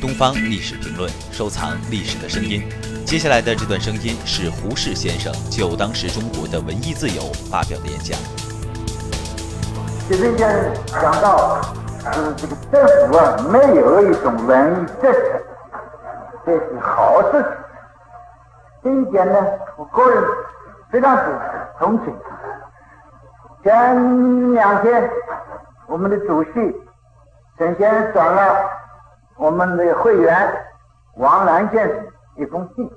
东方历史评论，收藏历史的声音。接下来的这段声音是胡适先生就当时中国的文艺自由发表的演讲。习近平讲到，是这个政府啊，没有一种文艺政策，这是好事情。这一点呢，我个人非常支持、同情。前两天，我们的主席沈先生转了我们的会员王兰先生一封信，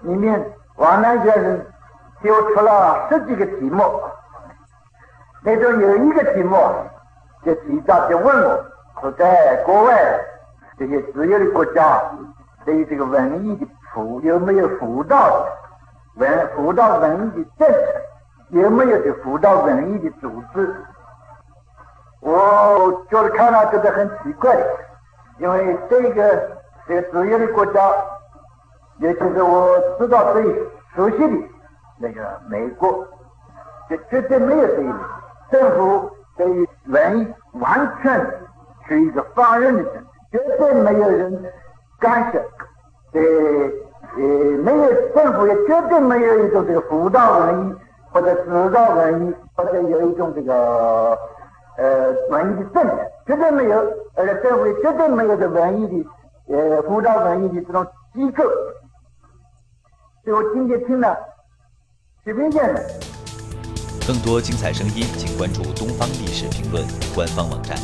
里面王兰先生丢出了十几个题目。那中有一个题目，就提到就问我，说在国外这些自由的国家，对于这个文艺的辅有没有辅导文辅导文艺的政策，有没有这辅导文艺的组织？我觉得看了觉得很奇怪，因为这个这个自由的国家，也就是我知道最熟悉的那个美国，就绝对没有这一点。政府对于文艺完全是一个放任的政策，绝对没有人干涉。呃呃，没有政府也绝对没有一种这个辅导文艺或者指导文艺或者有一种这个呃文艺的政策，绝对没有。而且社会绝对没有这文艺的呃辅导文艺的这种机构。所以我今天听了习近平的。更多精彩声音，请关注《东方历史评论》官方网站。